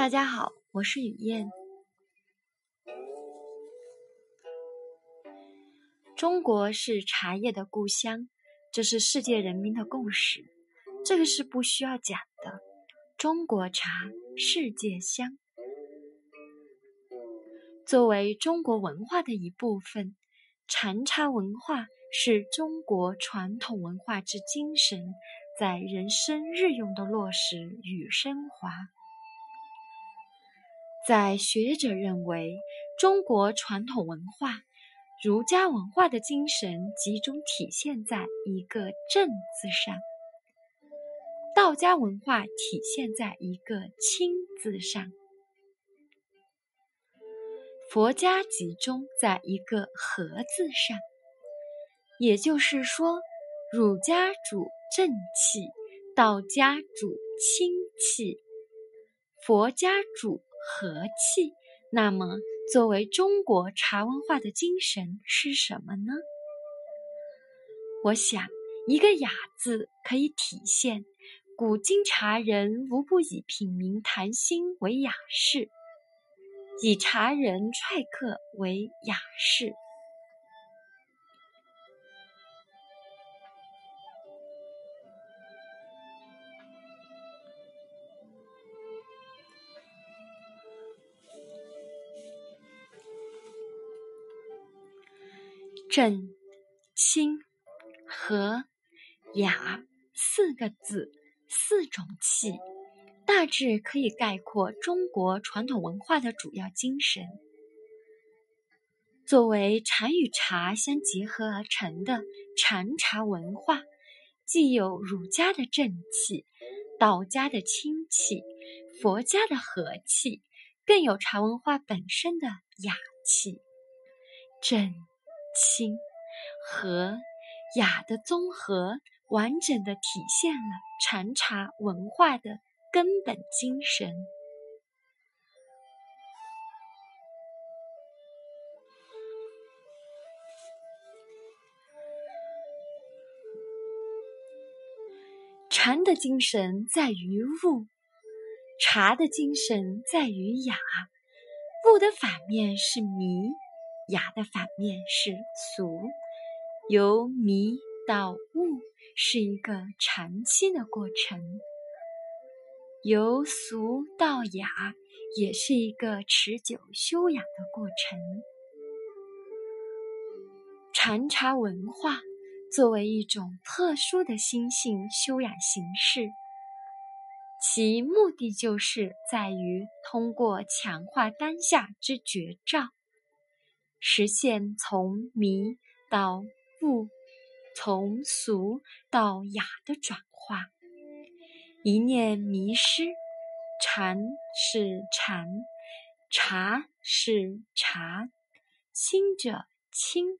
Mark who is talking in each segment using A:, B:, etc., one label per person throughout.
A: 大家好，我是雨燕。中国是茶叶的故乡，这是世界人民的共识，这个是不需要讲的。中国茶，世界香。作为中国文化的一部分，禅茶文化是中国传统文化之精神，在人生日用的落实与升华。在学者认为，中国传统文化、儒家文化的精神集中体现在一个“正”字上；道家文化体现在一个“清”字上。佛家集中在一个“和”字上，也就是说，儒家主正气，道家主清气，佛家主和气。那么，作为中国茶文化的精神是什么呢？我想，一个“雅”字可以体现，古今茶人无不以品茗谈心为雅事。以茶人踹客为雅事，正、清、和、雅四个字，四种气。大致可以概括中国传统文化的主要精神。作为禅与茶相结合而成的禅茶文化，既有儒家的正气、道家的清气、佛家的和气，更有茶文化本身的雅气。正、清、和、雅的综合，完整的体现了禅茶文化的。根本精神。禅的精神在于悟，茶的精神在于雅。悟的反面是迷，雅的反面是俗。由迷到悟是一个长期的过程。由俗到雅，也是一个持久修养的过程。禅茶文化作为一种特殊的心性修养形式，其目的就是在于通过强化当下之觉照，实现从迷到悟、从俗到雅的转化。一念迷失，禅是禅，茶是茶，清者清，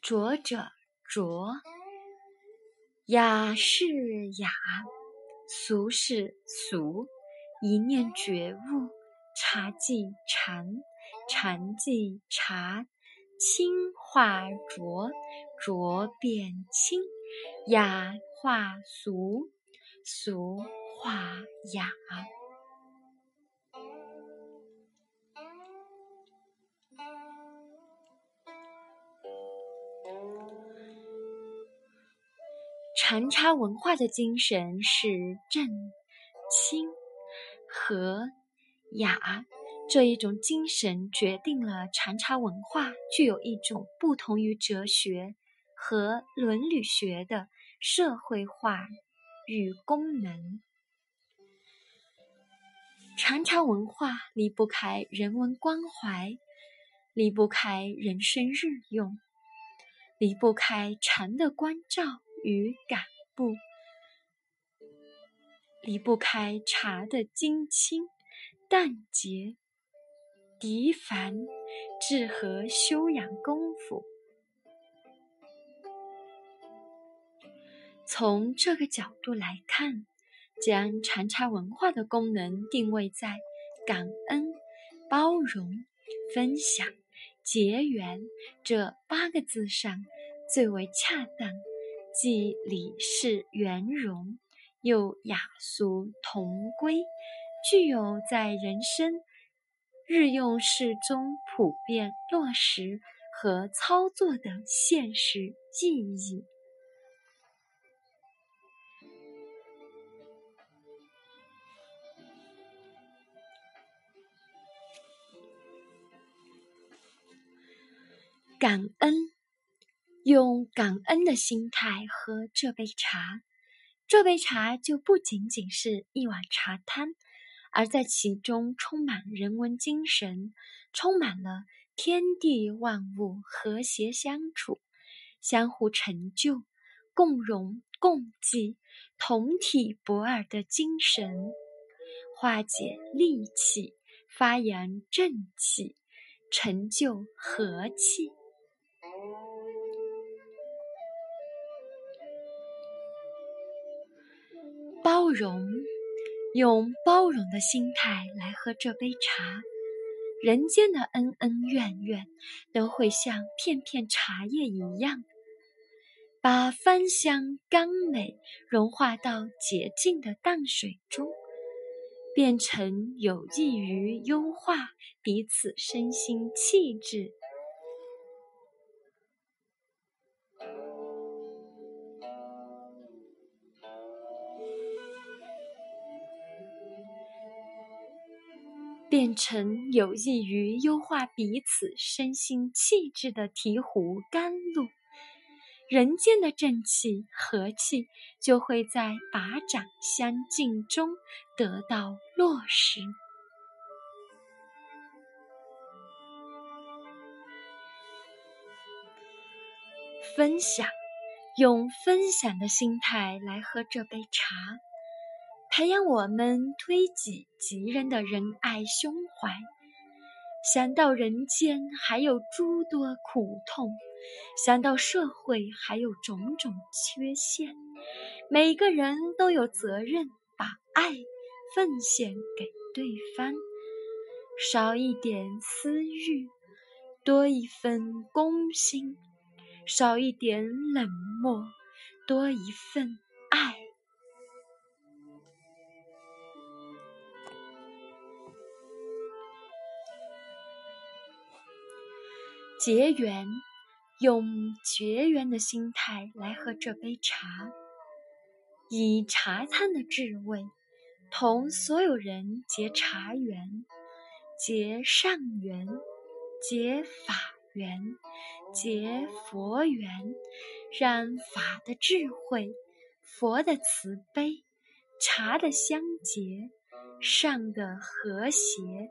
A: 浊者浊，雅是雅，俗是俗。一念觉悟，茶即禅，禅即茶。清化浊，浊变清；雅化俗，俗化雅。禅茶文化的精神是正、清、和、雅。这一种精神决定了禅茶文化具有一种不同于哲学和伦理学的社会化与功能。禅茶文化离不开人文关怀，离不开人生日用，离不开禅的关照与感悟，离不开茶的精清淡洁。涤凡治和修养功夫，从这个角度来看，将禅茶文化的功能定位在感恩、包容、分享、结缘这八个字上，最为恰当，即理事圆融，又雅俗同归，具有在人生日用事中普遍落实和操作的现实意义。感恩，用感恩的心态喝这杯茶，这杯茶就不仅仅是一碗茶汤，而在其中充满人文精神，充满了天地万物和谐相处、相互成就、共荣共济、同体博尔的精神，化解戾气，发扬正气，成就和气。包容，用包容的心态来喝这杯茶，人间的恩恩怨怨都会像片片茶叶一样，把芳香甘美融化到洁净的淡水中，变成有益于优化彼此身心气质。变成有益于优化彼此身心气质的醍醐甘露，人间的正气和气就会在把掌相敬中得到落实。分享，用分享的心态来喝这杯茶。培养我们推己及人的仁爱胸怀。想到人间还有诸多苦痛，想到社会还有种种缺陷，每个人都有责任把爱奉献给对方。少一点私欲，多一份公心；少一点冷漠，多一份结缘，用结缘的心态来喝这杯茶，以茶汤的智慧，同所有人结茶缘，结善缘，结法缘，结佛缘，让法的智慧、佛的慈悲、茶的香洁、善的和谐，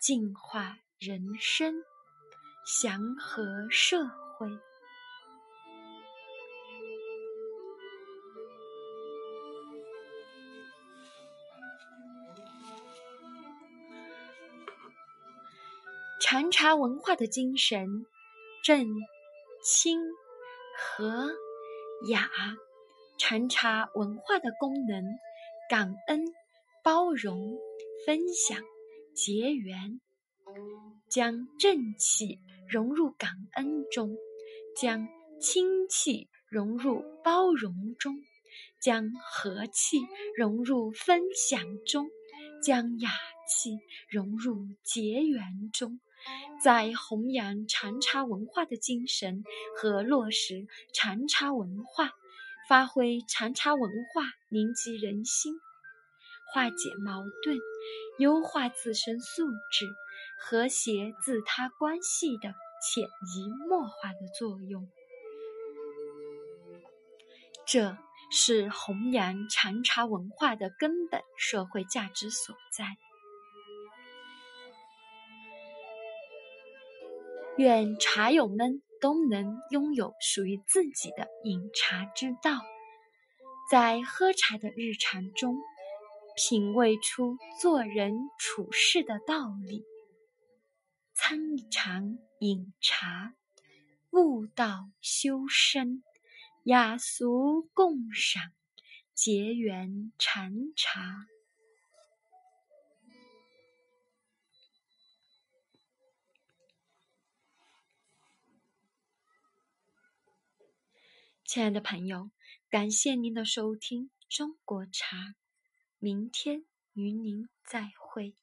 A: 净化人生。祥和社会，禅茶文化的精神：正、清、和、雅。禅茶文化的功能：感恩、包容、分享、结缘，将正气。融入感恩中，将亲气融入包容中，将和气融入分享中，将雅气融入结缘中，在弘扬禅茶文化的精神和落实禅茶文化，发挥禅茶文化凝集人心、化解矛盾、优化自身素质。和谐自他关系的潜移默化的作用，这是弘扬禅茶文化的根本社会价值所在。愿茶友们都能拥有属于自己的饮茶之道，在喝茶的日常中，品味出做人处事的道理。参禅饮茶，悟道修身，雅俗共赏，结缘禅茶。亲爱的朋友，感谢您的收听《中国茶》，明天与您再会。